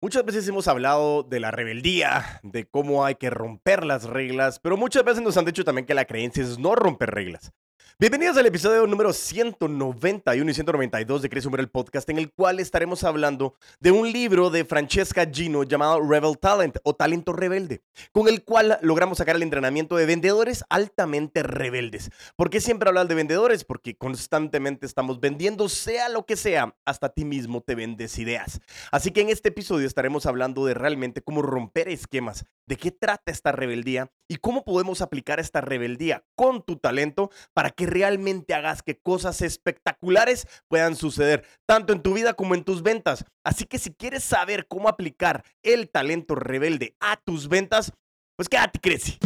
Muchas veces hemos hablado de la rebeldía, de cómo hay que romper las reglas, pero muchas veces nos han dicho también que la creencia es no romper reglas. Bienvenidos al episodio número 191 y 192 de Cresumber el podcast, en el cual estaremos hablando de un libro de Francesca Gino llamado Rebel Talent o Talento Rebelde, con el cual logramos sacar el entrenamiento de vendedores altamente rebeldes. ¿Por qué siempre hablar de vendedores? Porque constantemente estamos vendiendo, sea lo que sea, hasta ti mismo te vendes ideas. Así que en este episodio estaremos hablando de realmente cómo romper esquemas, de qué trata esta rebeldía y cómo podemos aplicar esta rebeldía con tu talento para que realmente hagas que cosas espectaculares puedan suceder, tanto en tu vida como en tus ventas. Así que si quieres saber cómo aplicar el talento rebelde a tus ventas, pues quédate, crece.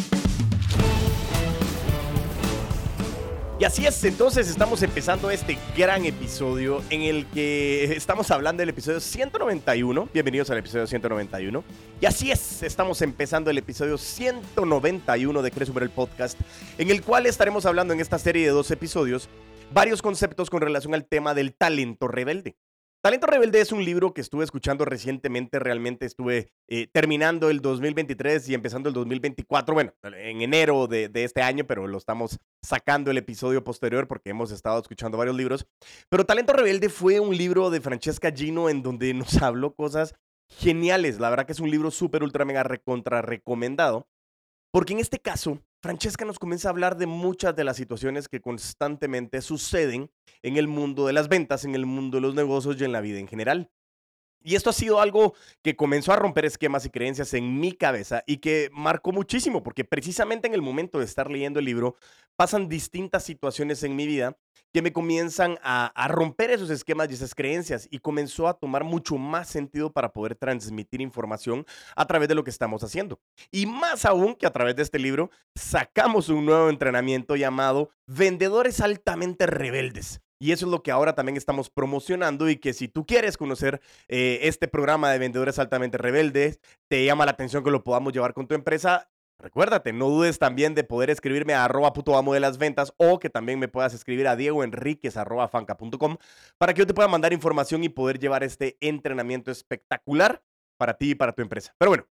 Y así es, entonces estamos empezando este gran episodio en el que estamos hablando del episodio 191. Bienvenidos al episodio 191. Y así es, estamos empezando el episodio 191 de Crece el Podcast, en el cual estaremos hablando en esta serie de dos episodios varios conceptos con relación al tema del talento rebelde. Talento Rebelde es un libro que estuve escuchando recientemente, realmente estuve eh, terminando el 2023 y empezando el 2024, bueno, en enero de, este año, pero lo estamos sacando el episodio posterior porque hemos estado escuchando varios libros. Pero Talento Rebelde fue un libro de Francesca Gino en donde nos habló cosas geniales. La verdad que es un libro súper, ultra, mega recontra recomendado. Porque en este caso, Francesca nos comienza a hablar de muchas de las situaciones que constantemente suceden en el mundo de las ventas, en el mundo de los negocios y en la vida en general. Y esto ha sido algo que comenzó a romper esquemas y creencias en mi cabeza y que marcó muchísimo, porque precisamente en el momento de estar leyendo el libro pasan distintas situaciones en mi vida que me comienzan a, romper esos esquemas y esas creencias y comenzó a tomar mucho más sentido para poder transmitir información a través de lo que estamos haciendo. Y más aún que a través de este libro sacamos un nuevo entrenamiento llamado Vendedores altamente rebeldes. Y eso es lo que ahora también estamos promocionando y que si tú quieres conocer eh, este programa de vendedores altamente rebeldes, te llama la atención que lo podamos llevar con tu empresa, Recuérdate, no dudes también de poder escribirme a arroba puto amo de las ventas o que también me puedas escribir a diegoenriquez.fanca.com para que yo te pueda mandar información y poder llevar este entrenamiento espectacular para ti y para tu empresa. Pero bueno,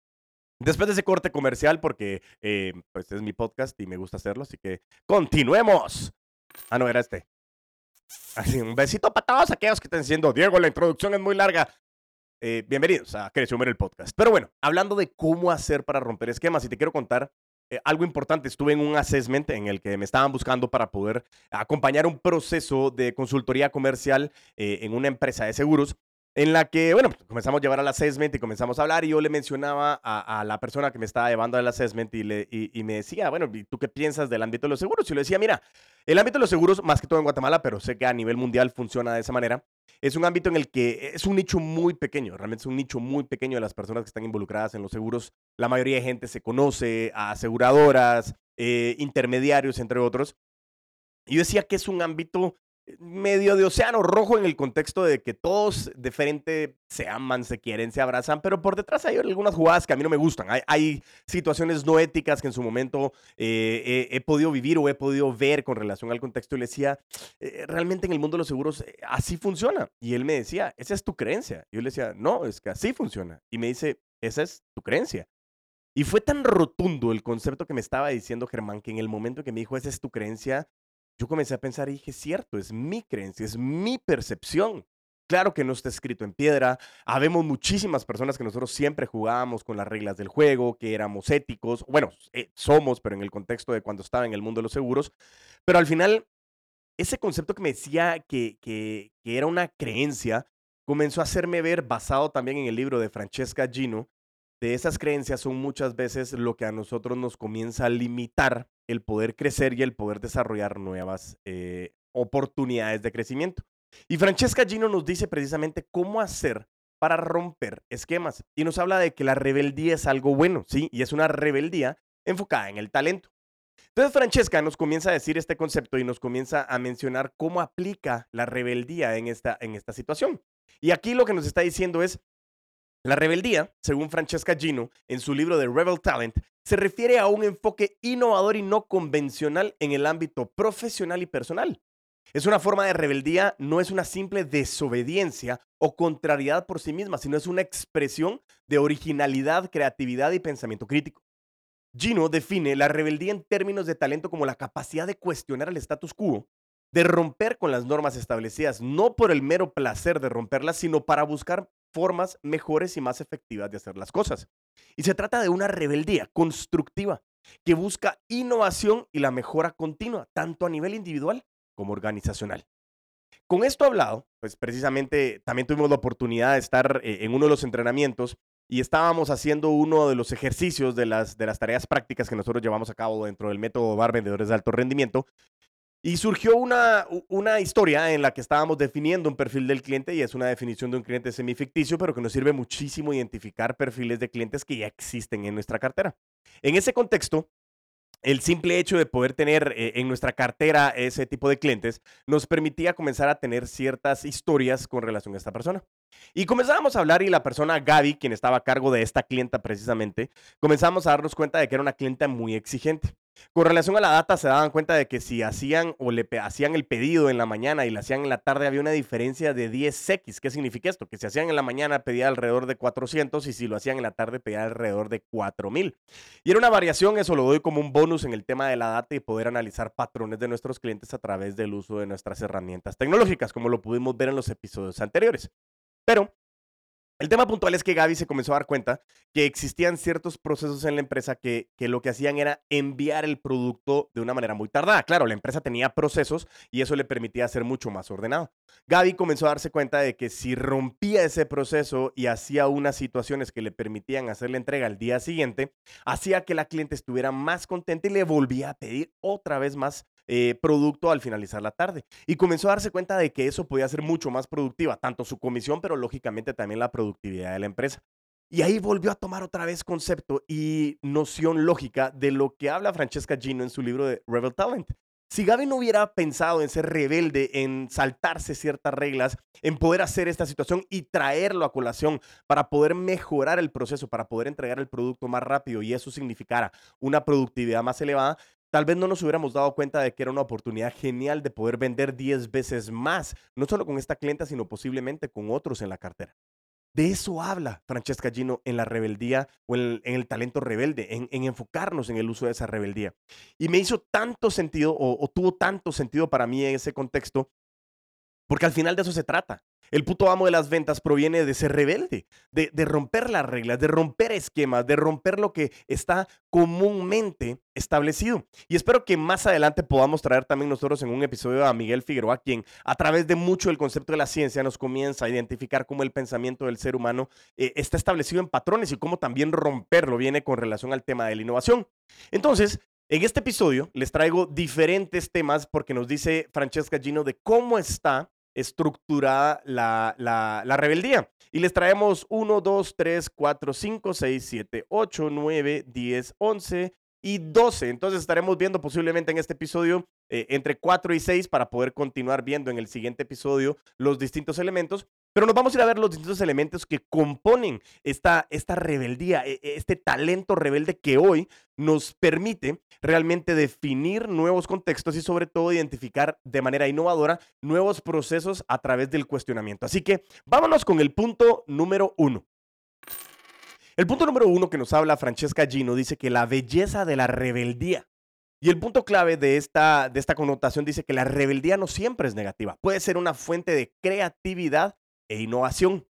después de ese corte comercial, porque eh, pues es mi podcast y me gusta hacerlo, así que continuemos. Ah, no, era este. Un besito para todos aquellos que están diciendo, Diego, la introducción es muy larga. Eh, bienvenidos a Crecer el podcast. Pero bueno, hablando de cómo hacer para romper esquemas, y te quiero contar eh, algo importante. Estuve en un assessment en el que me estaban buscando para poder acompañar un proceso de consultoría comercial eh, en una empresa de seguros en la que, bueno, pues, comenzamos a llevar al assessment y comenzamos a hablar y yo le mencionaba a, la persona que me estaba llevando al assessment y, le, y, me decía, bueno, ¿y tú qué piensas del ámbito de los seguros? Y le decía, mira, el ámbito de los seguros, más que todo en Guatemala, pero sé que a nivel mundial funciona de esa manera, es un ámbito en el que es un nicho muy pequeño, realmente es un nicho muy pequeño de las personas que están involucradas en los seguros. La mayoría de gente se conoce a aseguradoras, eh, intermediarios, entre otros. Y yo decía que es un ámbito medio de océano rojo en el contexto de que todos de frente se aman, se quieren, se abrazan, pero por detrás hay algunas jugadas que a mí no me gustan. Hay, situaciones no éticas que en su momento eh, he, podido vivir o he podido ver con relación al contexto y le decía, eh, realmente en el mundo de los seguros eh, así funciona. Y él me decía, esa es tu creencia. Yo le decía, no, es que así funciona. Y me dice, esa es tu creencia. Y fue tan rotundo el concepto que me estaba diciendo Germán que en el momento que me dijo, esa es tu creencia, yo comencé a pensar y dije, cierto, es mi creencia, es mi percepción. Claro que no está escrito en piedra. Habemos muchísimas personas que nosotros siempre jugábamos con las reglas del juego, que éramos éticos. Bueno, eh, somos, pero en el contexto de cuando estaba en el mundo de los seguros. Pero al final, ese concepto que me decía que, que, que era una creencia comenzó a hacerme ver, basado también en el libro de Francesca Gino, de esas creencias son muchas veces lo que a nosotros nos comienza a limitar el poder crecer y el poder desarrollar nuevas eh, oportunidades de crecimiento. Y Francesca Gino nos dice precisamente cómo hacer para romper esquemas. Y nos habla de que la rebeldía es algo bueno, ¿sí? Y es una rebeldía enfocada en el talento. Entonces Francesca nos comienza a decir este concepto y nos comienza a mencionar cómo aplica la rebeldía en esta, en esta situación. Y aquí lo que nos está diciendo es, la rebeldía, según Francesca Gino, en su libro de Rebel Talent, se refiere a un enfoque innovador y no convencional en el ámbito profesional y personal. Es una forma de rebeldía, no es una simple desobediencia o contrariedad por sí misma, sino es una expresión de originalidad, creatividad y pensamiento crítico. Gino define la rebeldía en términos de talento como la capacidad de cuestionar el status quo, de romper con las normas establecidas, no por el mero placer de romperlas, sino para buscar formas mejores y más efectivas de hacer las cosas. Y se trata de una rebeldía constructiva que busca innovación y la mejora continua, tanto a nivel individual como organizacional. Con esto hablado, pues precisamente también tuvimos la oportunidad de estar eh, en uno de los entrenamientos y estábamos haciendo uno de los ejercicios de las, de las tareas prácticas que nosotros llevamos a cabo dentro del método BAR Vendedores de Alto Rendimiento. Y surgió una, una historia en la que estábamos definiendo un perfil del cliente y es una definición de un cliente semificticio, pero que nos sirve muchísimo identificar perfiles de clientes que ya existen en nuestra cartera. En ese contexto, el simple hecho de poder tener eh, en nuestra cartera ese tipo de clientes nos permitía comenzar a tener ciertas historias con relación a esta persona. Y comenzamos a hablar y la persona Gaby, quien estaba a cargo de esta clienta precisamente, comenzamos a darnos cuenta de que era una clienta muy exigente. Con relación a la data, se daban cuenta de que si hacían o le hacían el pedido en la mañana y lo hacían en la tarde, había una diferencia de 10x. ¿Qué significa esto? Que si hacían en la mañana pedía alrededor de 400 y si lo hacían en la tarde pedía alrededor de 4000. Y era una variación, eso lo doy como un bonus en el tema de la data y poder analizar patrones de nuestros clientes a través del uso de nuestras herramientas tecnológicas, como lo pudimos ver en los episodios anteriores. Pero el tema puntual es que Gaby se comenzó a dar cuenta que existían ciertos procesos en la empresa que, que, lo que hacían era enviar el producto de una manera muy tardada. Claro, la empresa tenía procesos y eso le permitía ser mucho más ordenado. Gaby comenzó a darse cuenta de que si rompía ese proceso y hacía unas situaciones que le permitían hacer la entrega al día siguiente, hacía que la cliente estuviera más contenta y le volvía a pedir otra vez más eh, producto al finalizar la tarde. Y comenzó a darse cuenta de que eso podía ser mucho más productiva, tanto su comisión, pero lógicamente también la productividad de la empresa. Y ahí volvió a tomar otra vez concepto y noción lógica de lo que habla Francesca Gino en su libro de Rebel Talent. Si Gaby no hubiera pensado en ser rebelde, en saltarse ciertas reglas, en poder hacer esta situación y traerlo a colación para poder mejorar el proceso, para poder entregar el producto más rápido y eso significara una productividad más elevada, tal vez no nos hubiéramos dado cuenta de que era una oportunidad genial de poder vender 10 veces más, no solo con esta clienta, sino posiblemente con otros en la cartera. De eso habla Francesca Gino en la rebeldía o en el, talento rebelde, en, enfocarnos en el uso de esa rebeldía. Y me hizo tanto sentido o tuvo tanto sentido para mí en ese contexto, porque al final de eso se trata. El puto amo de las ventas proviene de ser rebelde, de, romper las reglas, de romper esquemas, de romper lo que está comúnmente establecido. Y espero que más adelante podamos traer también nosotros en un episodio a Miguel Figueroa, quien a través de mucho del concepto de la ciencia nos comienza a identificar cómo el pensamiento del ser humano eh, está establecido en patrones y cómo también romperlo viene con relación al tema de la innovación. Entonces, en este episodio les traigo diferentes temas porque nos dice Francesca Gino de cómo está estructurada la, la, rebeldía. Y les traemos 1, 2, 3, 4, 5, 6, 7, 8, 9, 10, 11 y 12. Entonces estaremos viendo posiblemente en este episodio eh, entre 4 y 6 para poder continuar viendo en el siguiente episodio los distintos elementos. Pero nos vamos a ir a ver los distintos elementos que componen esta, esta rebeldía, e, e, este talento rebelde que hoy nos permite realmente definir nuevos contextos y sobre todo identificar de manera innovadora nuevos procesos a través del cuestionamiento. Así que vámonos con el punto número uno. El punto número uno que nos habla Francesca Gino dice que la belleza de la rebeldía. Y el punto clave de esta, de esta connotación dice que la rebeldía no siempre es negativa. Puede ser una fuente de creatividad e innovación.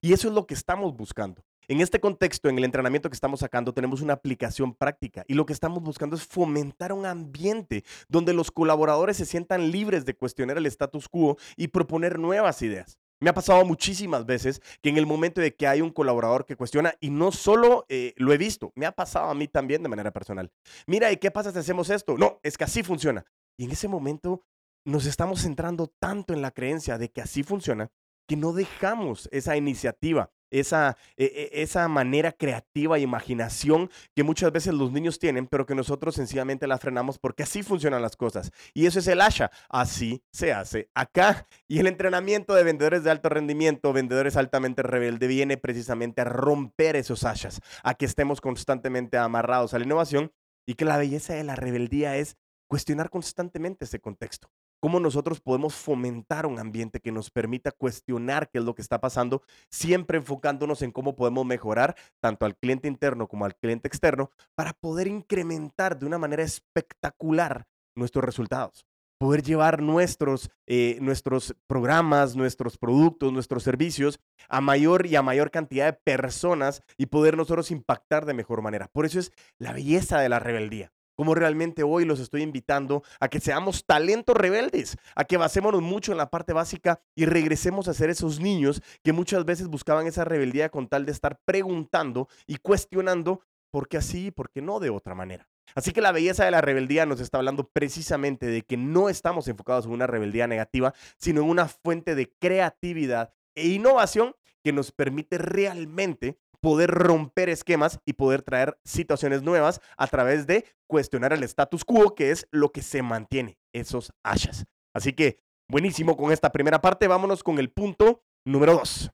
Y eso es lo que estamos buscando. En este contexto, en el entrenamiento que estamos sacando, tenemos una aplicación práctica y lo que estamos buscando es fomentar un ambiente donde los colaboradores se sientan libres de cuestionar el status quo y proponer nuevas ideas. Me ha pasado muchísimas veces que en el momento de que hay un colaborador que cuestiona, y no solo eh, lo he visto, me ha pasado a mí también de manera personal. Mira, ¿y qué pasa si hacemos esto? No, es que así funciona. Y en ese momento nos estamos centrando tanto en la creencia de que así funciona que no dejamos esa iniciativa esa, e, e, esa manera creativa e imaginación que muchas veces los niños tienen, pero que nosotros sencillamente la frenamos porque así funcionan las cosas. Y eso es el Asha. Así se hace acá. Y el entrenamiento de vendedores de alto rendimiento, vendedores altamente rebelde, viene precisamente a romper esos Ashas, a que estemos constantemente amarrados a la innovación y que la belleza de la rebeldía es cuestionar constantemente ese contexto. Cómo nosotros podemos fomentar un ambiente que nos permita cuestionar qué es lo que está pasando, siempre enfocándonos en cómo podemos mejorar tanto al cliente interno como al cliente externo para poder incrementar de una manera espectacular nuestros resultados poder llevar nuestros, eh, nuestros programas, nuestros productos, nuestros servicios a mayor y a mayor cantidad de personas y poder nosotros impactar de mejor manera. Por eso es la belleza de la rebeldía. Como realmente hoy los estoy invitando a que seamos talentos rebeldes, a que basémonos mucho en la parte básica y regresemos a ser esos niños que muchas veces buscaban esa rebeldía con tal de estar preguntando y cuestionando por qué así y por qué no de otra manera. Así que la belleza de la rebeldía nos está hablando precisamente de que no estamos enfocados en una rebeldía negativa, sino en una fuente de creatividad e innovación que nos permite realmente poder romper esquemas y poder traer situaciones nuevas a través de cuestionar el status quo, que es lo que se mantiene, esos ashas. Así que, buenísimo con esta primera parte, vámonos con el punto número dos.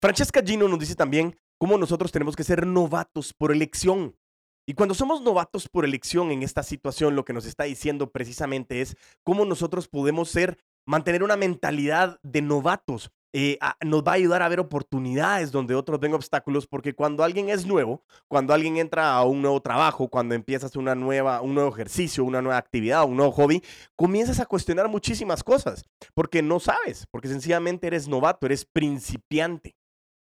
Francesca Gino nos dice también cómo nosotros tenemos que ser novatos por elección. Y cuando somos novatos por elección en esta situación, lo que nos está diciendo precisamente es cómo nosotros podemos ser, mantener una mentalidad de novatos. Eh, nos va a ayudar a ver oportunidades donde otros ven obstáculos, porque cuando alguien es nuevo, cuando alguien entra a un nuevo trabajo, cuando empiezas una nueva, un nuevo ejercicio, una nueva actividad, un nuevo hobby, comienzas a cuestionar muchísimas cosas, porque no sabes, porque sencillamente eres novato, eres principiante.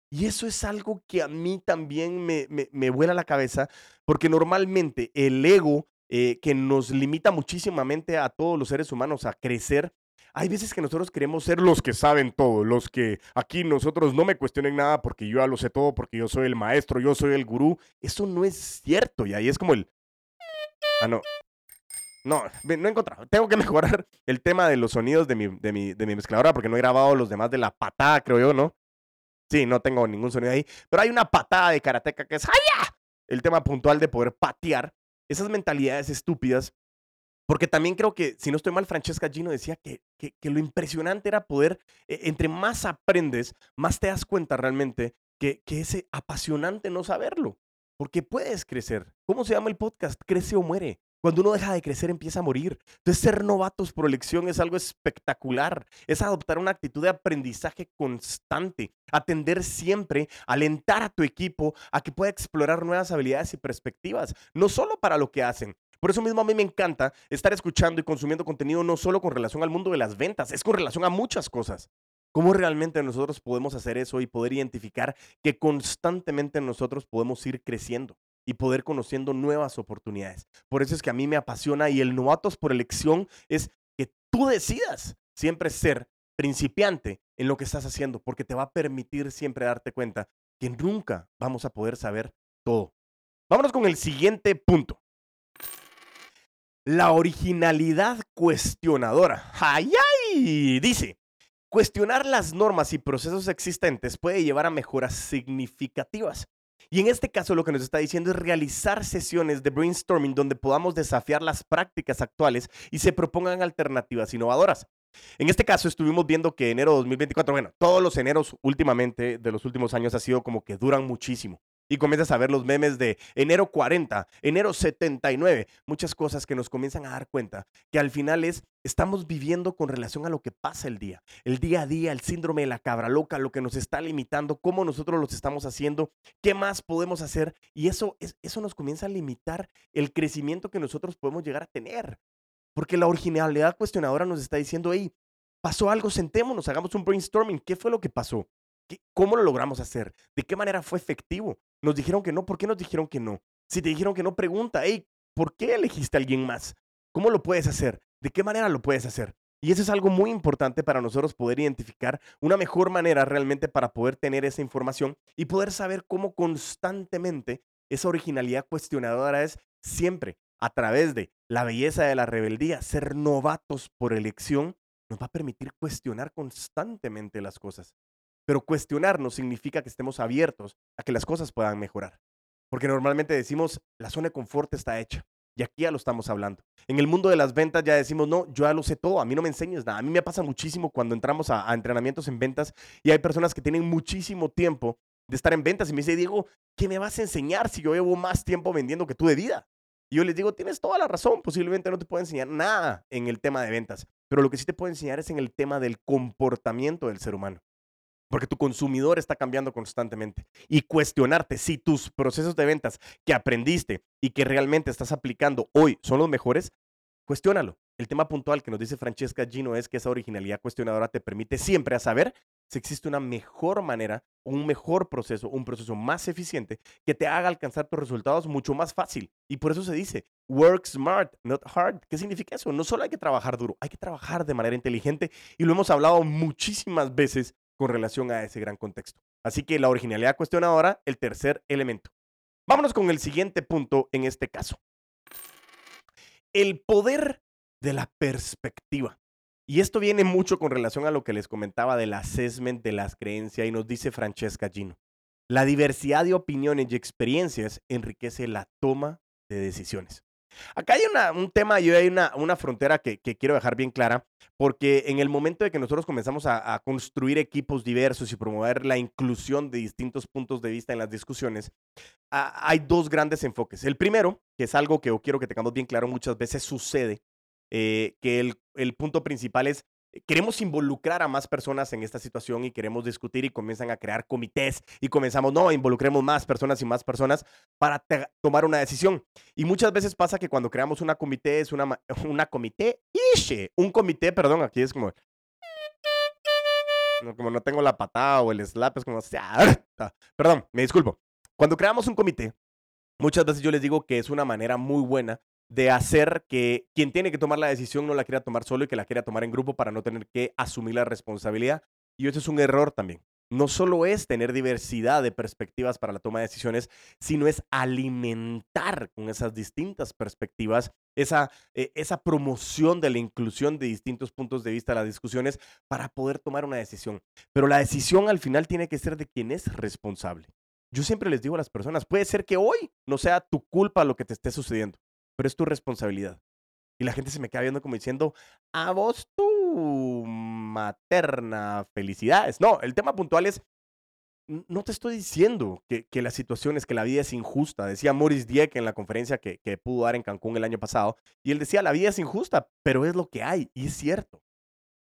Y eso es algo que a mí también me, me, vuela la cabeza, porque normalmente el ego eh, que nos limita muchísimamente a todos los seres humanos a crecer, hay veces que nosotros queremos ser los que saben todo, los que aquí nosotros no me cuestionen nada porque yo ya lo sé todo, porque yo soy el maestro, yo soy el gurú. Eso no es cierto. Y ahí es como el... Ah, no. No, no he encontrado. Tengo que mejorar el tema de los sonidos de mi, de mi, de mi mezcladora porque no he grabado los demás de la patada, creo yo, ¿no? Sí, no tengo ningún sonido ahí. Pero hay una patada de karateca que es ¡Haya! El tema puntual de poder patear esas mentalidades estúpidas. Porque también creo que, si no estoy mal, Francesca Gino decía que, que, lo impresionante era poder, e, entre más aprendes, más te das cuenta realmente que, que es apasionante no saberlo. Porque puedes crecer. ¿Cómo se llama el podcast? Crece o muere. Cuando uno deja de crecer empieza a morir. Entonces ser novatos por elección es algo espectacular. Es adoptar una actitud de aprendizaje constante, atender siempre, alentar a tu equipo a que pueda explorar nuevas habilidades y perspectivas, no solo para lo que hacen. Por eso mismo a mí me encanta estar escuchando y consumiendo contenido no solo con relación al mundo de las ventas, es con relación a muchas cosas. ¿Cómo realmente nosotros podemos hacer eso y poder identificar que constantemente nosotros podemos ir creciendo? y poder conociendo nuevas oportunidades. Por eso es que a mí me apasiona y el novatos por elección es que tú decidas siempre ser principiante en lo que estás haciendo, porque te va a permitir siempre darte cuenta que nunca vamos a poder saber todo. Vámonos con el siguiente punto. La originalidad cuestionadora. ¡Ay, ay! Dice, cuestionar las normas y procesos existentes puede llevar a mejoras significativas. Y en este caso lo que nos está diciendo es realizar sesiones de brainstorming donde podamos desafiar las prácticas actuales y se propongan alternativas innovadoras. En este caso estuvimos viendo que enero 2024, bueno, todos los eneros últimamente de los últimos años ha sido como que duran muchísimo y comienzas a ver los memes de enero 40, enero 79, muchas cosas que nos comienzan a dar cuenta que al final es, estamos viviendo con relación a lo que pasa el día, el día a día, el síndrome de la cabra loca, lo que nos está limitando, cómo nosotros los estamos haciendo, qué más podemos hacer y eso, eso nos comienza a limitar el crecimiento que nosotros podemos llegar a tener. Porque la originalidad cuestionadora nos está diciendo, hey, pasó algo, sentémonos, hagamos un brainstorming, ¿qué fue lo que pasó? ¿Cómo lo logramos hacer? ¿De qué manera fue efectivo? Nos dijeron que no, ¿por qué nos dijeron que no? Si te dijeron que no, pregunta, hey, ¿por qué elegiste a alguien más? ¿Cómo lo puedes hacer? ¿De qué manera lo puedes hacer? Y eso es algo muy importante para nosotros poder identificar una mejor manera realmente para poder tener esa información y poder saber cómo constantemente esa originalidad cuestionadora es siempre a través de la belleza de la rebeldía, ser novatos por elección, nos va a permitir cuestionar constantemente las cosas. Pero cuestionar no significa que estemos abiertos a que las cosas puedan mejorar. Porque normalmente decimos, la zona de confort está hecha. Y aquí ya lo estamos hablando. En el mundo de las ventas ya decimos, no, yo ya lo sé todo, a mí no me enseñes nada. A mí me pasa muchísimo cuando entramos a, entrenamientos en ventas y hay personas que tienen muchísimo tiempo de estar en ventas y me dice, Diego, ¿qué me vas a enseñar si yo llevo más tiempo vendiendo que tú de vida? Y yo les digo, tienes toda la razón, posiblemente no te puedo enseñar nada en el tema de ventas, pero lo que sí te puedo enseñar es en el tema del comportamiento del ser humano. Porque tu consumidor está cambiando constantemente. Y cuestionarte si tus procesos de ventas que aprendiste y que realmente estás aplicando hoy son los mejores, cuestiónalo. El tema puntual que nos dice Francesca Gino es que esa originalidad cuestionadora te permite siempre a saber si existe una mejor manera, un mejor proceso, un proceso más eficiente que te haga alcanzar tus resultados mucho más fácil. Y por eso se dice, work smart, not hard. ¿Qué significa eso? No solo hay que trabajar duro, hay que trabajar de manera inteligente y lo hemos hablado muchísimas veces con relación a ese gran contexto. Así que la originalidad cuestionadora, el tercer elemento. Vámonos con el siguiente punto en este caso. El poder de la perspectiva. Y esto viene mucho con relación a lo que les comentaba del assessment de las creencias y nos dice Francesca Gino. La diversidad de opiniones y experiencias enriquece la toma de decisiones. Acá hay un tema y hay una, una frontera que, quiero dejar bien clara, porque en el momento de que nosotros comenzamos a, construir equipos diversos y promover la inclusión de distintos puntos de vista en las discusiones, hay dos grandes enfoques. El primero, que es algo que yo quiero que tengamos bien claro, muchas veces sucede, eh, que el, el punto principal es queremos involucrar a más personas en esta situación y queremos discutir y comienzan a crear comités y comenzamos, no, involucremos más personas y más personas para tomar una decisión. Y muchas veces pasa que cuando creamos una comité, es una, una comité, un comité, perdón, aquí es como, como no tengo la patada o el slap, es como, perdón, me disculpo. Cuando creamos un comité, muchas veces yo les digo que es una manera muy buena de hacer que quien tiene que tomar la decisión no la quiera tomar solo y que la quiera tomar en grupo para no tener que asumir la responsabilidad. Y eso es un error también. No solo es tener diversidad de perspectivas para la toma de decisiones, sino es alimentar con esas distintas perspectivas esa, eh, esa promoción de la inclusión de distintos puntos de vista a las discusiones para poder tomar una decisión. Pero la decisión al final tiene que ser de quien es responsable. Yo siempre les digo a las personas, puede ser que hoy no sea tu culpa lo que te esté sucediendo, pero es tu responsabilidad. Y la gente se me queda viendo como diciendo, a vos tu materna felicidades. No, el tema puntual es, no te estoy diciendo que, que la situación es que la vida es injusta. Decía Maurice Dieck en la conferencia que, que pudo dar en Cancún el año pasado, y él decía, la vida es injusta, pero es lo que hay, y es cierto.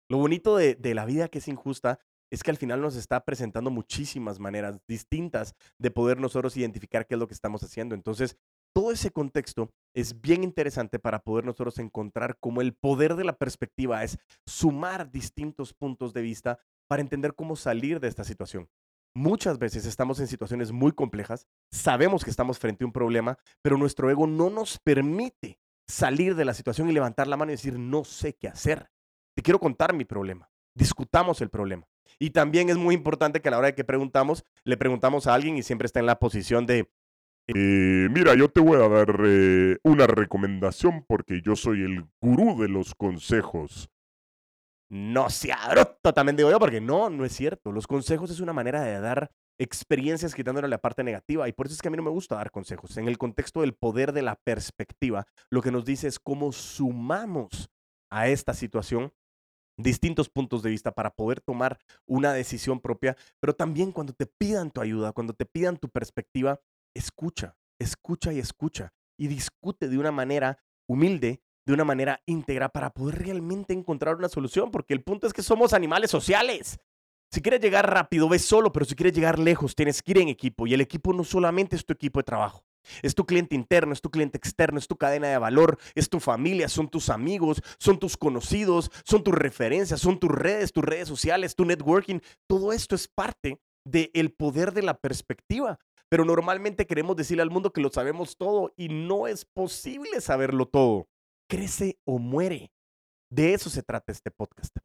Lo bonito de, de la vida que es injusta es que al final nos está presentando muchísimas maneras distintas de poder nosotros identificar qué es lo que estamos haciendo. Entonces, todo ese contexto es bien interesante para poder nosotros encontrar cómo el poder de la perspectiva es sumar distintos puntos de vista para entender cómo salir de esta situación. Muchas veces estamos en situaciones muy complejas, sabemos que estamos frente a un problema, pero nuestro ego no nos permite salir de la situación y levantar la mano y decir, no sé qué hacer. Te quiero contar mi problema. Discutamos el problema. Y también es muy importante que a la hora de que preguntamos, le preguntamos a alguien y siempre está en la posición de, eh, mira, yo te voy a dar eh, una recomendación porque yo soy el gurú de los consejos. No sea bruto, también digo yo, porque no, no es cierto. Los consejos es una manera de dar experiencias quitándole la parte negativa. Y por eso es que a mí no me gusta dar consejos. En el contexto del poder de la perspectiva, lo que nos dice es cómo sumamos a esta situación distintos puntos de vista para poder tomar una decisión propia, pero también cuando te pidan tu ayuda, cuando te pidan tu perspectiva, escucha, escucha y escucha y discute de una manera humilde, de una manera íntegra para poder realmente encontrar una solución, porque el punto es que somos animales sociales. Si quieres llegar rápido, ves solo, pero si quieres llegar lejos, tienes que ir en equipo y el equipo no solamente es tu equipo de trabajo. Es tu cliente interno, es tu cliente externo, es tu cadena de valor, es tu familia, son tus amigos, son tus conocidos, son tus referencias, son tus redes, tus redes sociales, tu networking. Todo esto es parte del poder de la perspectiva. Pero normalmente queremos decirle al mundo que lo sabemos todo y no es posible saberlo todo. Crece o muere. De eso se trata este podcast.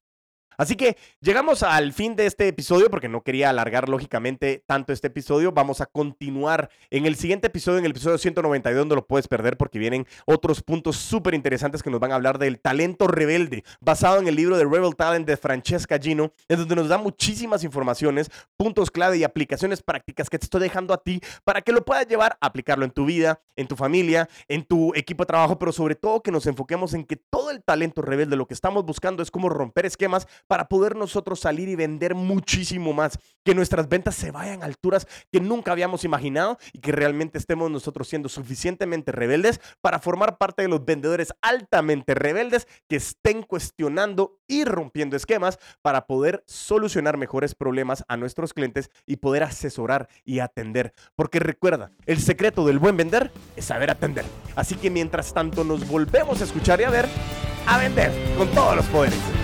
Así que llegamos al fin de este episodio porque no quería alargar lógicamente tanto este episodio. Vamos a continuar en el siguiente episodio, en el episodio 192, donde lo puedes perder porque vienen otros puntos súper interesantes que nos van a hablar del talento rebelde, basado en el libro de Rebel Talent de Francesca Gino, en donde nos da muchísimas informaciones, puntos clave y aplicaciones prácticas que te estoy dejando a ti para que lo puedas llevar a aplicarlo en tu vida, en tu familia, en tu equipo de trabajo, pero sobre todo que nos enfoquemos en que todo el talento rebelde, lo que estamos buscando es cómo romper esquemas para poder nosotros salir y vender muchísimo más, que nuestras ventas se vayan a alturas que nunca habíamos imaginado y que realmente estemos nosotros siendo suficientemente rebeldes para formar parte de los vendedores altamente rebeldes que estén cuestionando y rompiendo esquemas para poder solucionar mejores problemas a nuestros clientes y poder asesorar y atender. Porque recuerda, el secreto del buen vender es saber atender. Así que mientras tanto nos volvemos a escuchar y a ver, a vender con todos los poderes.